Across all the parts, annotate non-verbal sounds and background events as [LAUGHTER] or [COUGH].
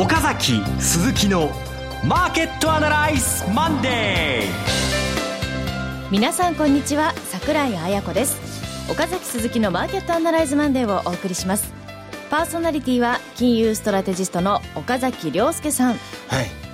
岡崎鈴木のマーケットアナライズマンデー。皆さんこんにちは桜井彩子です。岡崎鈴木のマーケットアナライズマンデーをお送りします。パーソナリティは金融ストラテジストの岡崎亮介さん。はい、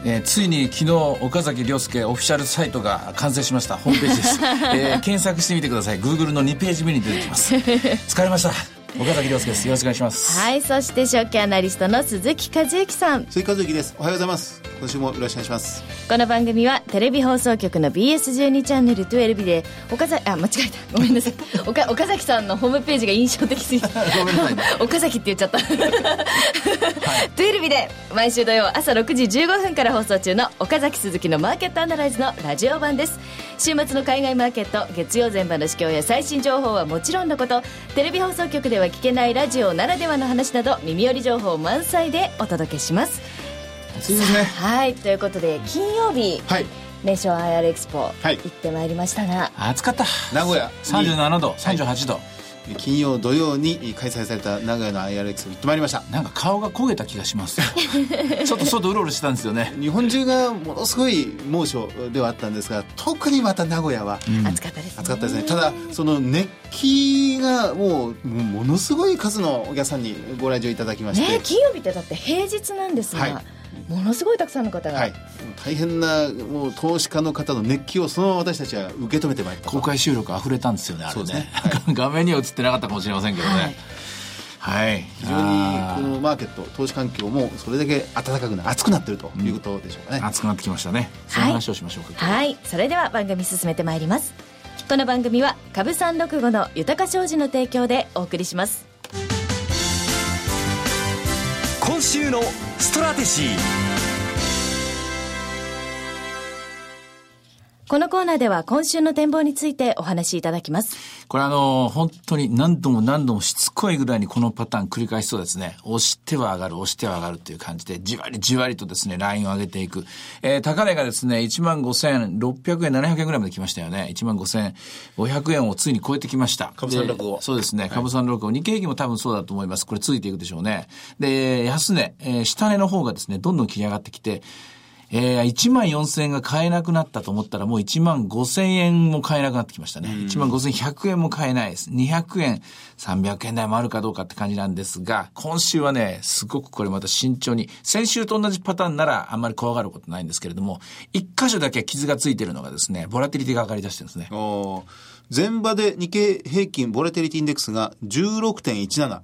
えーついに昨日岡崎亮介オフィシャルサイトが完成しました。ホームページです、[LAUGHS] えー検索してみてください。Google の2ページ目に出てきます。[LAUGHS] 疲れました岡崎亮介です。よろしくお願いします。はいそして証券アナリストの鈴木和之さん。鈴木和之です。おはようございます。今週もよろしくお願いします。この番組はテレビ放送局の BS12 チャンネル12で岡崎あ間違えた。ごめんなさい。岡岡崎さんのホームページが印象的すぎて。[LAUGHS] ごめんなさいね。岡崎って言っちゃった、12で毎週土曜朝6時15分から放送中の岡崎鈴木のマーケットアナライズのラジオ版です。週末の海外マーケット月曜前場の市況や最新情報はもちろんのことテレビ放送局では聞けないラジオならではの話など耳寄り情報満載でお届けします。すいません。ねはいということで金曜日、はい。ネーション IR エクスポ、はい。行ってまいりましたが。暑かった。名古屋。37度。38度、金曜土曜に開催された名古屋の IRX 行ってまいりました。なんか顔が焦げた気がします。[LAUGHS] ちょっと外うろうろしてたんですよね。日本中がものすごい猛暑ではあったんですが特にまた名古屋は暑かったですね。暑かったですね。ただその熱気がもうものすごい数のお客さんにご来場いただきまして、ね金曜日ってだって平日なんですが、はいものすごいたくさんの方が、はい、大変なもう投資家の方の熱気をそのまま私たちは受け止めてまいったと。公開収録溢れたんですよねあれね。そうですね。[LAUGHS] 画面には映ってなかったかもしれませんけどはい。ねはい、非常にこのマーケット投資環境もそれだけ暖かくな熱くなってるということでしょうかね、暑くなってきましたね。その話をしましょうか、はい。それでは番組進めてまいります。この番組は株三六五の豊か商事の提供でお送りします今週のストラテシー。このコーナーでは今週の展望についてお話しいただきますこれあの、本当に何度も何度もしつこいぐらいにこのパターン繰り返しそうですね。押しては上がる、押しては上がるっていう感じで、じわりじわりとですね、ラインを上げていく。えー、高値がですね、15,600円、700円ぐらいまで来ましたよね。15,500円をついに超えてきました。株三六五でそうですね、株三六五。日経平均も多分そうだと思います。これついていくでしょうね。で、安値、えー下値の方がですね、どんどん切り上がってきて、えー、1万4000円が買えなくなったと思ったらもう1万5000円も買えなくなってきましたね。1万5100円も買えないです。200円、300円台もあるかどうかって感じなんですが、今週はね、すごくこれまた慎重に、先週と同じパターンならあんまり怖がることないんですけれども、一箇所だけ傷がついてるのがですね、ボラティリティが上がり出してるんですね。前場で日経平均ボラテリティインデックスが16.17、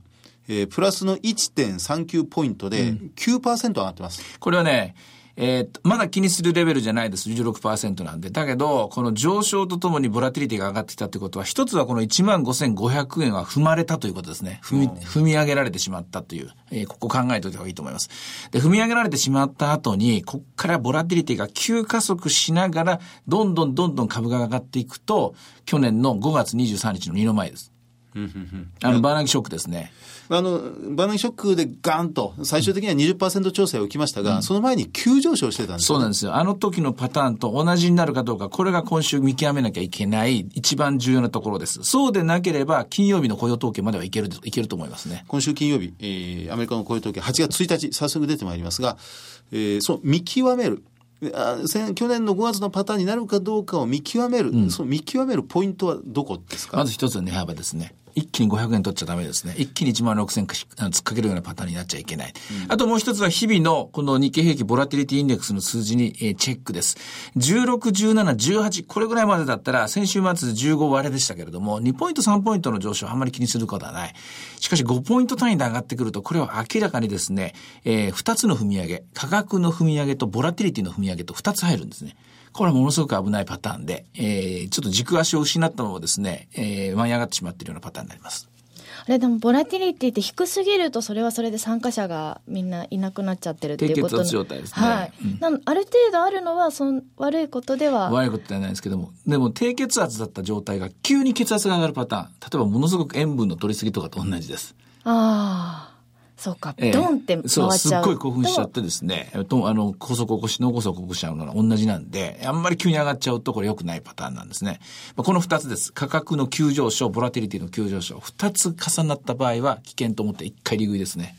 えープラスの1.39ポイントで9%上がってます。これはね、えーっとまだ気にするレベルじゃないです。16%なんで。だけど、この上昇とともにボラティリティが上がってきたってことは、一つはこの15,500円は踏まれたということですね。踏み、踏み上げられてしまったという、えーここ考えておいた方がいいと思います。で、踏み上げられてしまった後に、こっからボラティリティが急加速しながら、どんどんどんどん株が上がっていくと、去年の5月23日の2の前です。あの、バーナンキショックですね。あの、バナナショックでガーンと、最終的には20%調整を受きましたが、その前に急上昇してたんですそうなんですよ。あの時のパターンと同じになるかどうか、これが今週見極めなきゃいけない一番重要なところです。そうでなければ、金曜日の雇用統計まではいける、いけると思いますね。今週金曜日、えーアメリカの雇用統計8月1日、早速出てまいりますが、えーそう、見極める。去年の5月のパターンになるかどうかを見極める、その見極めるポイントはどこですか、まず一つは値幅ですね。一気に500円取っちゃダメですね。一気に1万6000円突っかけるようなパターンになっちゃいけない。あともう一つは日々のこの日経平均ボラティリティインデックスの数字に、えチェックです。16、17、18、これぐらいまでだったら先週末15割れでしたけれども、2ポイント3ポイントの上昇あんまり気にすることはない。しかし5ポイント単位で上がってくると、これは明らかにですね、えー、2つの踏み上げ、価格の踏み上げとボラティリティの踏み上げと2つ入るんですね。これはものすごく危ないパターンで、えー、ちょっと軸足を失ったままですね、えー、舞い上がってしまっているようなパターンになります。あれでもボラティリティって低すぎるとそれはそれで参加者がみんないなくなっちゃってるっていうこと低血圧状態ですね。はい、うん。ある程度あるのはそん悪いことでは。悪いことではないですけども、でも低血圧だった状態が急に血圧が上がるパターン、例えばものすごく塩分の取りすぎとかと同じです。ああそうか、ええドンって回っちゃうそう、すっごい興奮しちゃってですね、えっと、あの、高速起こし、脳梗塞起こしちゃうのが同じなんで、あんまり急に上がっちゃうとこれ良くないパターンなんですね。まあこの二つです。価格の急上昇、ボラティリティの急上昇、二つ重なった場合は危険と思って一回利食いですね。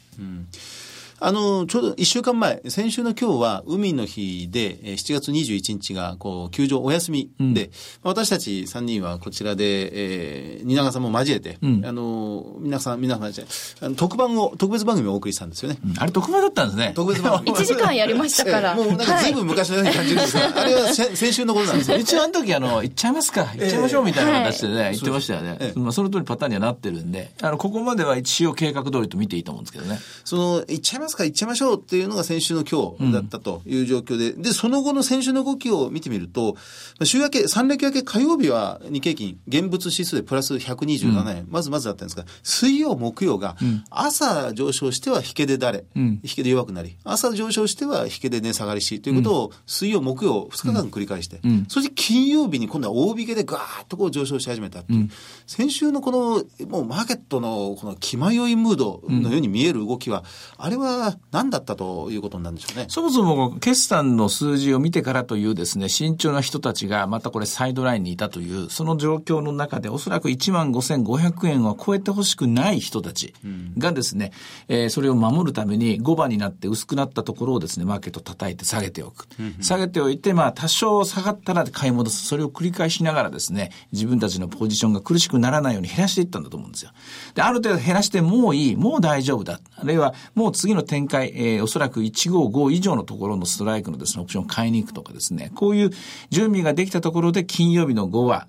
あの、ちょうど1週間前、先週の今日は海の日で、えー7月21日が、こう、休場お休みで、まあ私たち3人はこちらで、えー、蜷川さんも交えて、あの、皆さん、皆さん、あの特番を、特別番組をお送りしたんですよね。あれ特番だったんですね。特別番組。[LAUGHS] 1時間やりましたからええ [LAUGHS] もうなんか随分昔のように感じるんですが、[LAUGHS] あれは先先週のことなんですよ。一応あの時あの、行っちゃいますか、行っちゃいましょうみたいな形でね、は言ってましたよね。ええまあその通りパターンにはなってるんで、あの、ここまでは一応計画通りと見ていいと思うんですけどね。その、行っちゃいますか、行っちゃいましょうっていうのが先週の今日だったという状況で、で、その後の先週の動きを見てみると、週明け、三連休明け火曜日は日経金、現物指数でプラス127円、まずまずだったんですが、水曜、木曜が、朝上昇しては引けで誰、引けで弱くなり、朝上昇しては引けで値下がりし、ということを、水曜、木曜、2日間繰り返して、そして金曜日に今度は大引けでガーッとこう上昇し始めたっていう先週のこの、もうマーケットのこの気迷いムードのように見える動きは、あれは何だったということになるんでしょうね。そもそも決算の数字を見てからというですね、慎重な人たちがまたこれサイドラインにいたという、その状況の中でおそらく1万5500円は超えてほしくない人たちがですね、えーそれを守るために5番になって薄くなったところをですね、マーケット叩いて下げておく。下げておいて、まあ多少下がったら買い戻す。それを繰り返しながらですね、自分たちのポジションが苦しくならないように減らしていったんだと思うんですよ。で、ある程度減らしてもういい、もう大丈夫だ。あるいはもう次の展開、えーおそらく155以上のところのストライクのですね、オプションを買いに行くとかですね、こういう準備ができたところで金曜日の5は、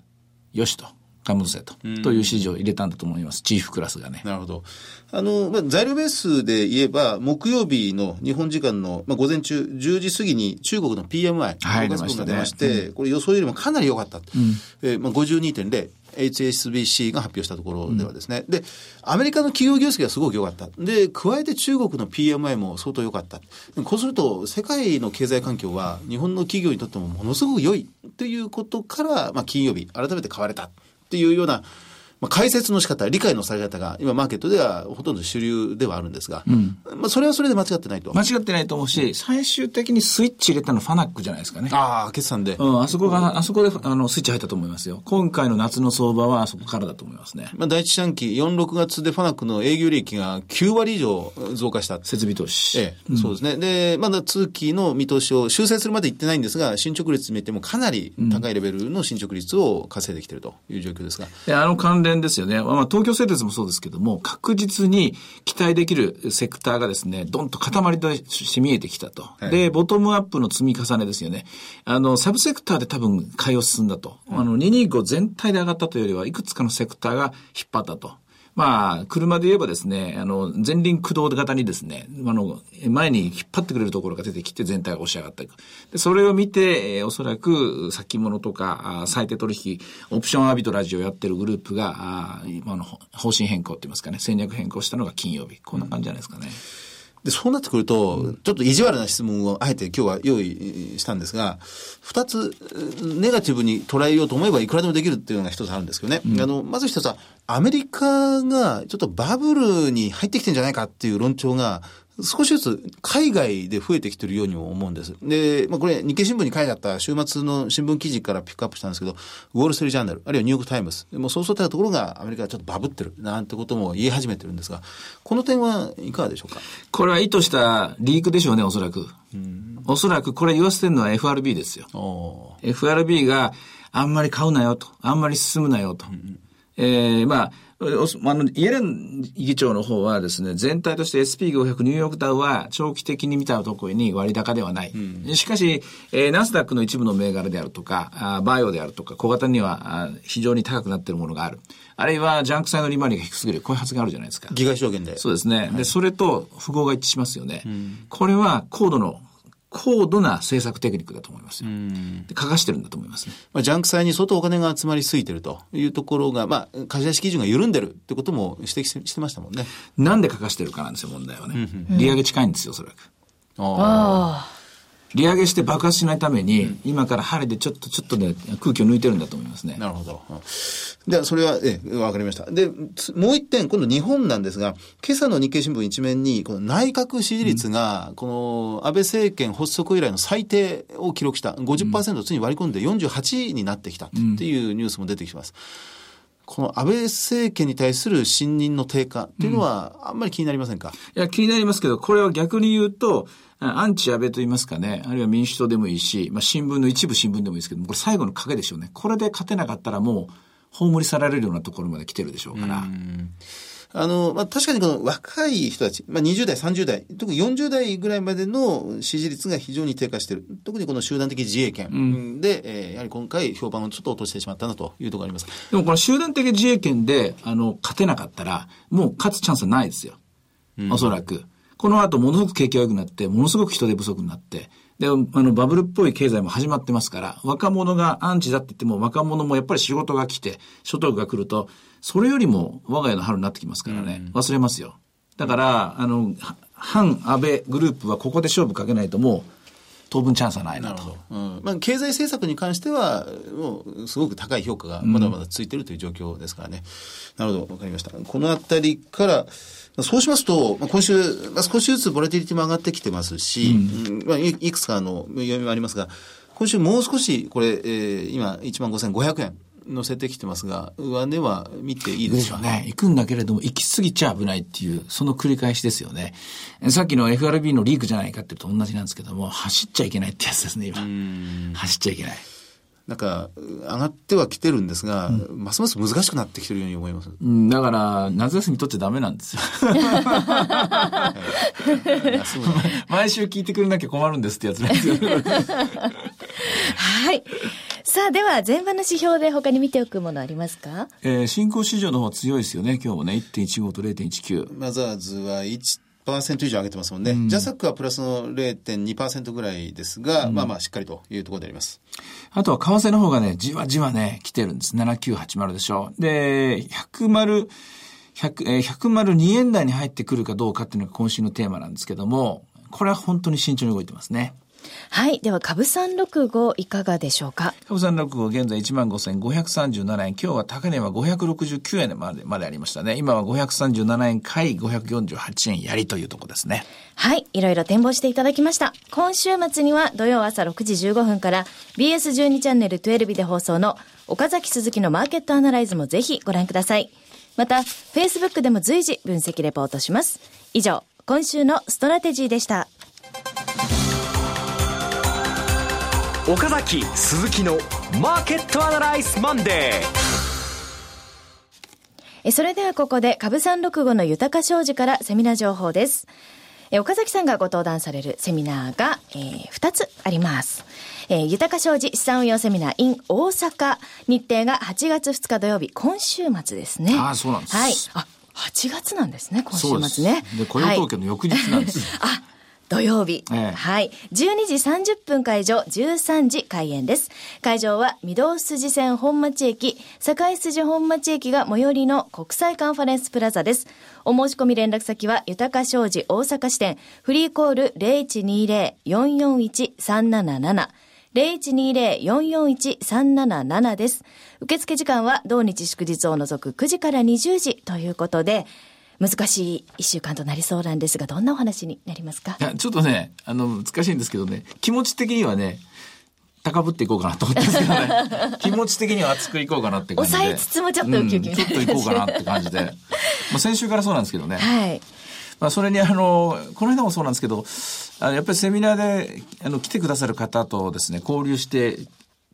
よしと。買い戻せと。という指示を入れたんだと思います。チーフクラスがね。なるほど。あの、まあ、材料ベースで言えば、木曜日の日本時間の、まあ、午前中、10時過ぎに中国の PMI、はい5出まして、これ予想よりもかなり良かった。えーまあ、52.0。HSBC が発表したところではですね、で、アメリカの企業業績がすごく良かった。で、加えて中国の PMI も相当良かった。こうすると、世界の経済環境は日本の企業にとってもものすごく良いということから、まあ、金曜日、改めて買われたっていうような、まあ、解説の仕方、理解のされ方が今マーケットではほとんど主流ではあるんですが、まあ、それはそれで間違ってないと。間違ってないと思うし、最終的にスイッチ入れたのファナックじゃないですかね。ああ、決算で。うん、あそこが、あそこで、あの、スイッチ入ったと思いますよ。今回の夏の相場はあそこからだと思いますね。まあ、第一四半期、4、6月でファナックの営業利益が9割以上増加した。設備投資。ええ、そうですね。で、まだ通期の見通しを修正するまでいってないんですが、進捗率見てもかなり高いレベルの進捗率を稼いできているという状況ですが。で、あの関連ですよね。まあ、東京製鉄もそうですけども、確実に期待できるセクターがですね、どんと塊として見えてきたと。はいで、ボトムアップの積み重ねですよね。あの、サブセクターで多分買いを進んだと。あの、225全体で上がったというよりは、いくつかのセクターが引っ張ったと。まあ、車で言えばですね、あの、前輪駆動型にですね、あの、前に引っ張ってくれるところが出てきて全体が押し上がっていく。で、それを見て、えおそらく先物とか、最低取引、オプションアビトラジをやってるグループが、あ今の方針変更って言いますかね、戦略変更したのが金曜日。こんな感じじゃないですかね。で、そうなってくると、ちょっと意地悪な質問をあえて今日は用意したんですが、二つ、ネガティブに捉えようと思えばいくらでもできるっていうのが一つあるんですけどね。あの、まず一つは、アメリカがちょっとバブルに入ってきてんじゃないかっていう論調が、少しずつ海外で増えてきてるようにも思うんです。で、まあこれ日経新聞に書いてあった週末の新聞記事からピックアップしたんですけど、ウォール・ストリート・ジャーナル、あるいはニューヨーク・タイムズ、もうそうそうたところがアメリカがちょっとバブってるなんてことも言い始めてるんですが、この点はいかがでしょうか？これは意図したリークでしょうね、おそらく。おそらくこれ言わせてるのは FRB ですよ。お FRB があんまり買うなよと、あんまり進むなよと。えーまあ、おあの、イエレン議長の方はですね、全体として SP500 ニューヨークダウは長期的に見たところに割高ではない。しかし、えーナスダックの一部の銘柄であるとか、あバイオであるとか、小型にはあ非常に高くなっているものがある。あるいは、ジャンク債の利回りが低すぎる。こういう発言あるじゃないですか。議会証言で。そうですね。で、それと符号が一致しますよね。これは高度の、高度な政策テクニックだと思いますよ。で書かしてるんだと思いますね。まあ、ジャンク債に相当お金が集まりすぎてるというところが、まあ、貸し出し基準が緩んでるってことも指摘ししてましたもんね。なんで書かしてるかなんですよ、問題はね。利上げ近いんですよ、おそらく。あ利上げして爆発しないために、今から針でちょっとちょっとね、空気を抜いてるんだと思いますね。なるほど。うんでは、それは、ええ、わかりました。で、つもう一点、今度日本なんですが、今朝の日経新聞一面に、この内閣支持率が、この安倍政権発足以来の最低を記録した、50%をついに割り込んで48になってきたっていうニュースも出てきます。この安倍政権に対する信任の低下っていうのは、あんまり気になりませんか、いや、気になりますけど、これは逆に言うと、アンチ安倍と言いますかね、あるいは民主党でもいいし、まあ、新聞の一部新聞でもいいですけどこれ最後の賭でしょうね。これで勝てなかったらもう、葬り去られるようなところまで来てるでしょうから。あの、まあ、確かにこの若い人たち、まあ、20代、30代、特に40代ぐらいまでの支持率が非常に低下している。特にこの集団的自衛権で、うん、えー、やはり今回評判をちょっと落としてしまったなというところがあります。でもこの集団的自衛権で、あの、勝てなかったら、もう勝つチャンスはないですよ。おそらく。この後、ものすごく景気が良くなって、ものすごく人手不足になって、で、あの、バブルっぽい経済も始まってますから、若者がアンチだって言っても、若者もやっぱり仕事が来て、所得が来ると、それよりも我が家の春になってきますからね、うん、忘れますよ。だから、あの、反安倍グループはここで勝負かけないともう、当分チャンスはないなと。うん、まあ、経済政策に関しては、もう、すごく高い評価がまだまだついてるという状況ですからね。うん、なるほど、わかりました。このあたりから、そうしますと、今週、まあ、少しずつボラティリティも上がってきてますし、うん、まあ、いくつかの読みもありますが、今週もう少し、これ、えー、今、15,500円。乗せてきてますが、上値は見ていいですかね。行くんだけれども、行き過ぎちゃ危ないっていう、その繰り返しですよね。さっきの FRB のリークじゃないかっていうと同じなんですけども、走っちゃいけないってやつですね、今。走っちゃいけない。なんか、上がってはきてるんですが、うん、ますます難しくなってきてるように思います。うん、だから、夏休み取っちゃダメなんですよ。[LAUGHS] 毎週聞いてくれなきゃ困るんですってやつなんですよ。[LAUGHS] はい。さあ、では、前場の指標で他に見ておくものありますか？えー、新興市場の方強いですよね、今日もね、1.15と0.19。マザーズは1、1%以上上げてますもんね。うん、ジャサックはプラスの0.2%ぐらいですが、うん、まあまあしっかりというところであります。あとは為替の方がね、じわじわね、来てるんです。7980でしょ。で、100丸、100、えー、102円台に入ってくるかどうかっていうのが今週のテーマなんですけども、これは本当に慎重に動いてますね。はい。では、株三六五いかがでしょうか？株三六五現在15,537円。今日は高値は569円までまでありましたね。今は537円買い、548円やりというとこですね。はい。いろいろ展望していただきました。今週末には土曜朝6時15分から BS12 チャンネル12で放送の岡崎鈴木のマーケットアナライズもぜひご覧ください。また、Facebook でも随時分析レポートします。以上、今週のストラテジーでした。岡崎鈴木のマーケットアナライズマンデーそれではここで株三六五の豊か商事からセミナー情報です。岡崎さんがご登壇されるセミナーが、えー、2つあります。えー、豊か商事資産運用セミナー in 大阪。日程が8月2日土曜日、今週末ですね。ああ、そうなんです。はい。あ、8月なんですね、今週末ね。で、雇用統計の翌日なんです。あ、[LAUGHS] 土曜日、ええ、はい。12時30分会場、13時開演です。会場は、御堂筋線本町駅、堺筋本町駅が最寄りの国際カンファレンスプラザです。お申し込み連絡先は、豊か商事大阪支店、フリーコール0120-441-377。0120-441-377です。受付時間は同日祝日を除く9時から20時ということで、難しい一週間となりそうなんですが、どんなお話になりますか？いや、ちょっとね、あの、難しいんですけどね、気持ち的にはね、高ぶっていこうかなと思ってますけどね。[LAUGHS] 気持ち的には熱くいこうかなって感じで。抑えつつもちょっとウキウキみたいな、うん、ちょっといこうかなって感じで。まあ先週からそうなんですけどね。はい。まあそれにあの、この間もそうなんですけど、あのやっぱりセミナーであの来てくださる方とですね、交流して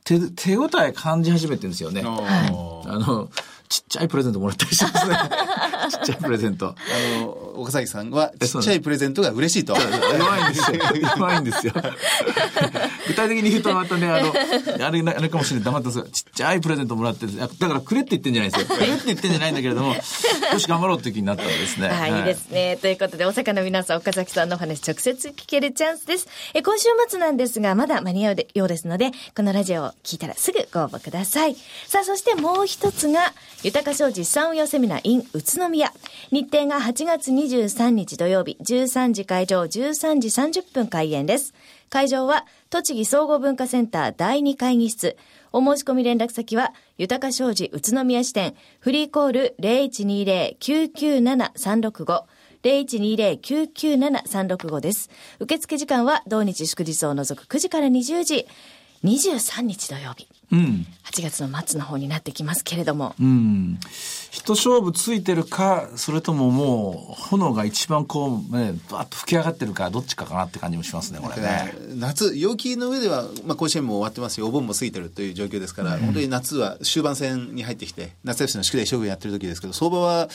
手、手応え感じ始めてるんですよね。はい、あの、ちっちゃいプレゼントもらったりしますね。[LAUGHS] ちっちゃいプレゼント。あの、岡崎さんは、ちっちゃいプレゼントが嬉しいと。弱いんですよ。弱いんですよ。[LAUGHS] 具体的に言うとまたね、あの、あれ、あれかもしれない。黙ってますちっちゃいプレゼントもらって、だからくれって言ってんじゃないですよ。くれって言ってんじゃないんだけれども、[LAUGHS] よし、頑張ろうって気になったんですね。はい、いいですね。ということで、大阪の皆さん、岡崎さんのお話直接聞けるチャンスです。え、今週末なんですが、まだ間に合うようですので、このラジオを聞いたらすぐご応募ください。さあ、そしてもう一つが、豊か商事資産運用セミナー in 宇都宮。日程が8月23日土曜日、13時会場、13時30分開演です。会場は、栃木総合文化センター第2会議室。お申し込み連絡先は、豊か商事宇都宮支店、フリーコール0120-997-365。0120-997-365です。受付時間は同日祝日を除く9時から20時。23日土曜日。うん。8月の末の方になってきますけれども。うん。一勝負ついてるか、それとももう、炎が一番こう、ね、バーッと吹き上がってるか、どっちかかなって感じもしますね、これね。夏、陽気の上では、まあ、甲子園も終わってますし、お盆も過ぎてるという状況ですから、本当に夏は終盤戦に入ってきて、夏休みの宿題勝負やってる時ですけど、相場は、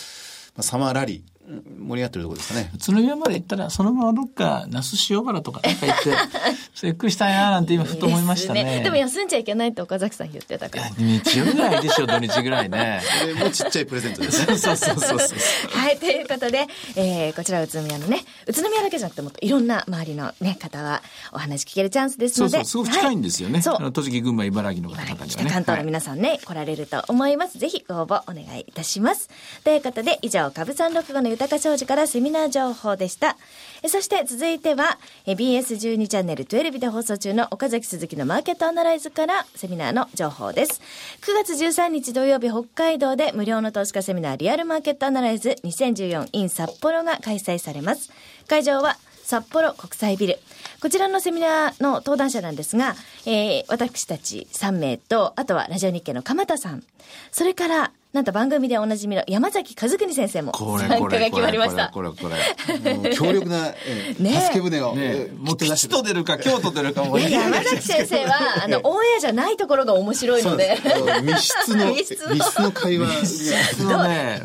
まあ、サマーラリー、盛り上がってるところですかね。宇都宮まで行ったら、そのままどっか、那須塩原とかなんか行って、[LAUGHS] そっくりしたいななんて今ふと思いましたね。ですでも休んじゃいけないって岡崎さん言ってたから。日曜ぐらいでしょ、土日ぐらいね。これもちっちゃいプレゼントですね。[LAUGHS] そうそうそうそう。はい、ということで、えー、こちら宇都宮のね、宇都宮だけじゃなくてもっといろんな周りのね、方はお話聞けるチャンスですので。そうそう、すごく近いんですよね。はいそう栃木、群馬、茨城の方々にはね。北関東の皆さんね、来られると思います。ぜひご応募お願いいたします。ということで、以上、株三六五の豊商事からセミナー情報でした。えそして続いては、BS12 チャンネル12で放送中の岡崎鈴木のマーケットアナライズからセミナーの情報です。9月13日土曜日、北海道で無料の投資家セミナーリアルマーケットアナライズ 2014in 札幌が開催されます。会場は札幌国際ビル。こちらのセミナーの登壇者なんですが、えー、私たち3名と、あとはラジオ日経の鎌田さん、それから、なんと番組でおなじみの山崎和邦先生もこれ参加がこれこれ決まりました。これこれ強力な、えーねえ助け舟を、ねえーもう吉と出るか京都出るかもういや山崎先生は、あの、オンエアじゃないところが面白いので。[LAUGHS] 密室の、密室の会話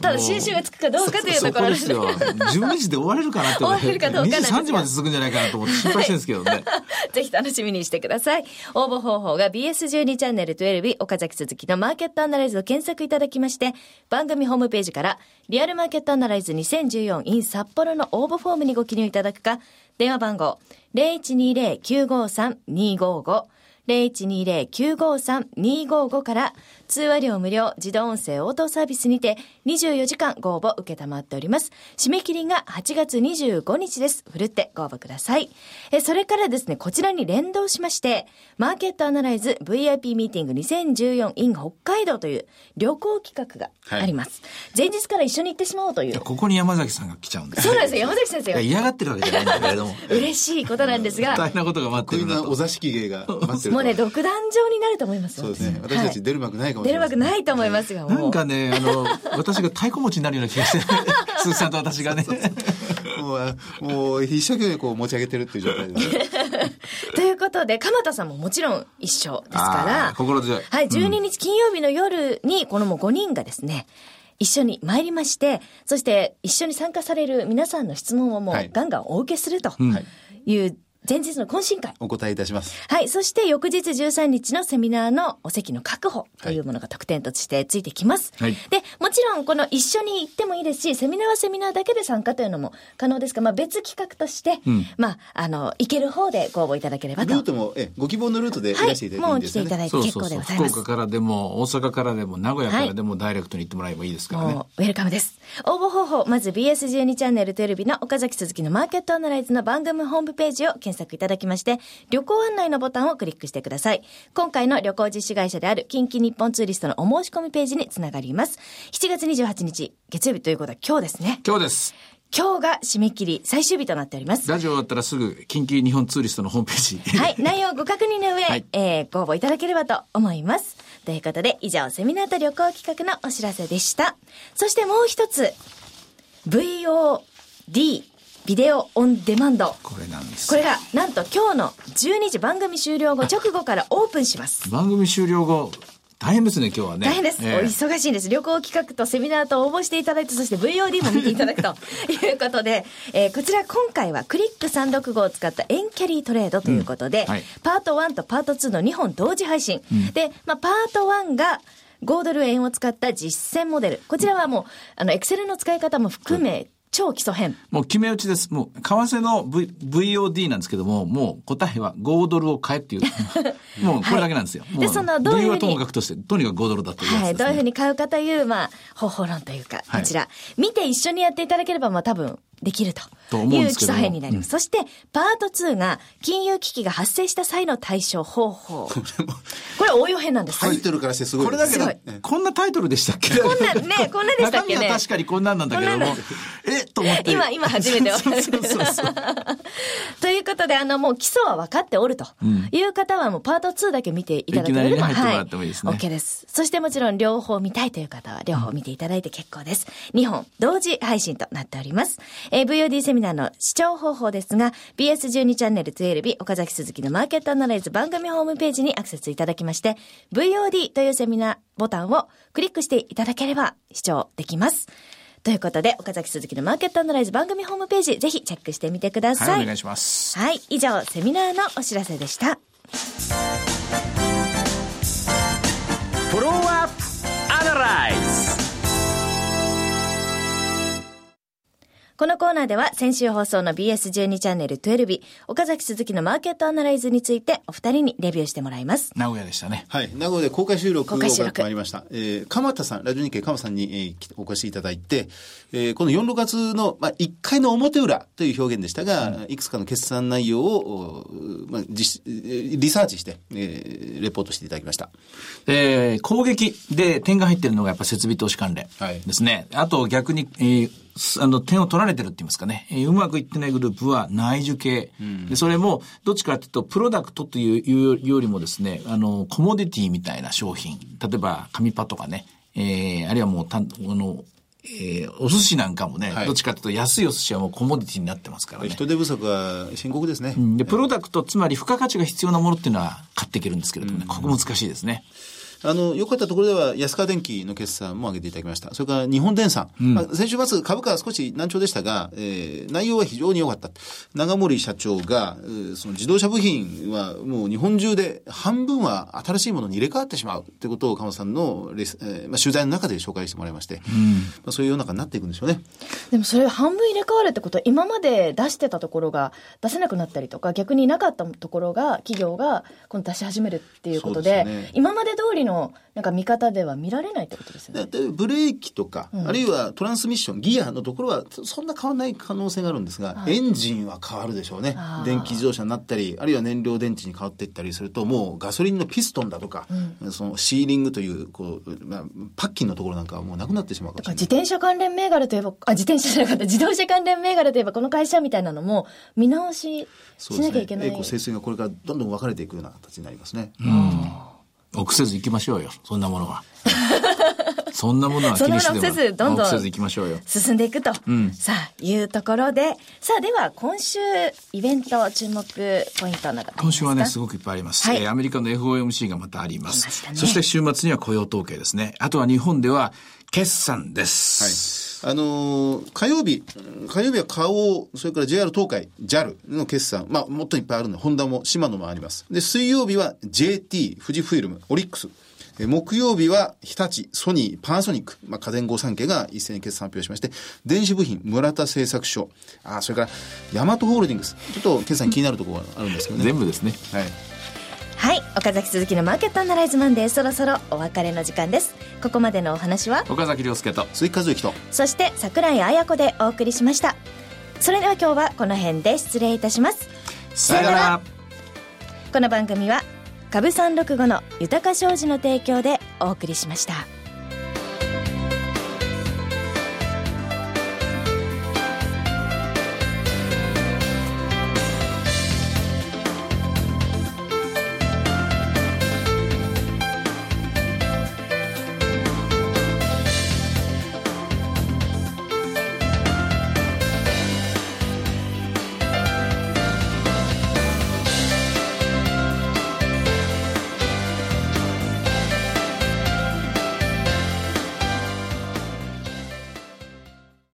ただ収集がつくかどうかというところですよ。12 [LAUGHS] 時で終われるかなって思って。終われるかどうかなんですが23時まで続くんじゃないかなと思って心配してるんですけどね。[LAUGHS] ぜひ楽しみにしてください。応募方法が BS12 チャンネル12岡崎鈴木のマーケットアナライズを検索いただきまして、番組ホームページからリアルマーケットアナライズ 2014in 札幌の応募フォームにご記入いただくか、電話番号0120-953-255 0120-953-255から通話料無料自動音声応答サービスにて24時間ご応募受けたまっております。締め切りが8月25日です。ふるってご応募ください。え、それからですね、こちらに連動しまして、マーケットアナライズ VIP ミーティング 2014in 北海道という旅行企画があります。前日から一緒に行ってしまおうという。ここに山崎さんが来ちゃうんですそうなんですよ、山崎先生。嫌がってるわけじゃないんだけれども。[LAUGHS] 嬉しいことなんですが、大変なことが待ってるなと。お座敷芸が待ってるともうね、独壇場になると思いますよそうですね。私たはいち出る幕ないかもし出るわ。けないと思いますが、もう。なんかね、あの、私が太鼓持ちになるような気がして、[LAUGHS] 鈴木さんと私がね。もうあ、もう一生懸命こう持ち上げてるっていう状態です。[LAUGHS] ということで、鎌田さんももちろん一緒ですかあらー、心強いはい、12日金曜日の夜に、このもう5人がですね、一緒に参りまして、そして一緒に参加される皆さんの質問をもはいうガンガンお受けするとんいう前日の懇親会。お答えいたします。はい。そして翌日13日のセミナーのお席の確保というものが特典としてついてきます。はいで、もちろんこの一緒に行ってもいいですし、セミナーはセミナーだけで参加というのも可能ですが、まあ別企画として、んまあ、あの、行ける方でご応募いただければと。ルートも、え、ご希望のルートでいらしていただいていいもう来んですよね。ていただいて。結構でございます。福岡からでも、大阪からでも、名古屋からでも、ダイレクトに行ってもらえばいいですからね。もうウェルカムです。応募方法、まず BS12 チャンネルテレビの岡崎鈴木のマーケットアナライズの番組ホームページを検索いただきまして、旅行案内のボタンをクリックしてください。今回の旅行実施会社である近畿日本ツーリストのお申し込みページにつながります。7月28日、月曜日ということは今日ですね。今日です。今日が締め切り、最終日となっております。ラジオ終わったらすぐ、近畿日本ツーリストのホームページ。はい、内容をご確認の上、はいえーご応募いただければと思います。ということで、以上、セミナーと旅行企画のお知らせでした。そしてもう一つ、VOD、ビデオオンデマンド。これなんですこれが、なんと今日の12時番組終了後 [LAUGHS] 直後からオープンします。番組終了後、大変ですね、今日はね。大変です。ええお忙しいんです。旅行企画とセミナーと応募していただいて、そして VOD も見ていただくと [LAUGHS] いうことで、えーこちら今回はクリック365を使ったエンキャリートレードということで、うんはいパート1とパート2の2本同時配信。で、まあ、パート1が5ドル円を使った実践モデル。こちらはもう、あの、エクセルの使い方も含め、超基礎編。もう決め打ちです。もう、為替の、v、VOD なんですけども、もう答えは5ドルを買えっていう。[LAUGHS] もうこれだけなんですよ。もうでそのどういうふうにはともかくとして、とにかく5ドルだというね。はい、どういうふうに買うかという、まあ、方法論というか、はいこちら、見て一緒にやっていただければ、まあ多分、できるとと思うんいう基礎ですけども編になります。そして、パート2が、金融危機が発生した際の対処方法。[LAUGHS] これ応用編なんです。タイトルからしてすごいこれだけだすごい、こんなタイトルでしたっけ？こんな、ね、[LAUGHS] こんなでしたっけね？確かにこんなんなんだけどもえっと思って。今今初めて分かる [LAUGHS] そうそうそうそう。ということで、あの、もう基礎は分かっておるという方は、もうパート2だけ見ていただければ、いきなりってもらってもいいですねはい、OK です。そしてもちろん両方見たいという方は、両方見ていただいて結構です。2本同時配信となっております。えー VOD セミナーの視聴方法ですが、BS12 チャンネル12日、岡崎鈴木のマーケットアナライズ番組ホームページにアクセスいただきまして、VOD というセミナーボタンをクリックしていただければ視聴できます。ということで、岡崎鈴木のマーケットアナライズ番組ホームページ、ぜひチェックしてみてください。はい、お願いします。はい、以上、セミナーのお知らせでした。フォローこのコーナーでは先週放送の BS12 チャンネル12日、岡崎鈴木のマーケットアナライズについてお二人にレビューしてもらいます。名古屋でしたね。はい。名古屋で公開収録を行公開収録ってまいりました。えー、鎌田さん、ラジオ日経鎌田さんに、えーお越しいただいて、えーこの4、6月の、まあ、1回の表裏という表現でしたが、いくつかの決算内容を、おまあ、実リサーチして、えーレポートしていただきました。えー攻撃で点が入ってるのがやっぱ設備投資関連はいですね。あと逆に、えーすあの、点を取られてるって言いますかね。えーうまくいってないグループは内需系。で、それも、どっちかというと、プロダクトというよりもですね、あの、コモディティみたいな商品。例えば、紙パとかね。えーあるいはもう、たんあの、えーお寿司なんかもね、はいどっちかというと安いお寿司はもうコモディティになってますからね。人手不足は深刻ですね。で、プロダクト、つまり付加価値が必要なものっていうのは買っていけるんですけれどもね、ここ難しいですね。あの、良かったところでは、安川電機の決算も挙げていただきました。それから、日本電産。まあ、先週末、株価は少し難聴でしたが、えー内容は非常に良かった。長森社長が、えーその自動車部品は、もう日本中で半分は新しいものに入れ替わってしまうということを、鎌田さんのレス、えーまあ、取材の中で紹介してもらいまして、まあ、そういう世の中になっていくんでしょうね。でもそれ半分入れ替わるってことは、今まで出してたところが出せなくなったりとか、逆になかったところが、企業が今度出し始めるっていうことで、ね今まで通りのなんか見方では見られないってことですよね。ででブレーキとか、あるいはトランスミッション、ギアのところはそそんな変わらない可能性があるんですが、エンジンは変わるでしょうね。電気自動車になったり、あるいは燃料電池に変わっていったりすると、もうガソリンのピストンだとか、そのシーリングという、こう、まあ、パッキンのところなんかはもうなくなってしまうかもしれない。自転車関連銘柄といえば、あ、自転車じゃなかった、自動車関連銘柄といえば、この会社みたいなのも見直ししなきゃいけない。エコ、清水がこれからどんどん分かれていくような形になりますね。臆せず行きましょうよ、そんなものは。[LAUGHS] そんなものは気にしてでもせずどんどん臆せず行きましょうよ。進んでいくと、んさあ、いうところで、さあ、では、今週、イベント注目ポイントなど今週はね、すごごくいっぱいあります。はいえーアメリカの FOMC がまたあります。ねそして週末には雇用統計ですね。あとは日本では決算です。はい。あのー火曜日、火曜日は花王、それから JR 東海、JAL の決算、まあ、もっといっぱいあるので、ホンダも、シマノもあります。で、水曜日は JT、富士フイルム、オリックス。え木曜日は日立、ソニー、パナソニック、まあ、家電5産家が一斉に決算発表しまして、電子部品、村田製作所、あ、それから、ヤマトホールディングス。ちょっと決算気になるところがあるんですけどね。全部ですね。はい。はい。岡崎鈴木のマーケットアナライズマンデー、そろそろお別れの時間です。ここまでのお話は、岡崎亮介と。鈴木和之と、そして桜井彩子でお送りしました。それでは今日はこの辺で失礼いたします。さよなら。この番組は株三六五の豊か商事の提供でお送りしました。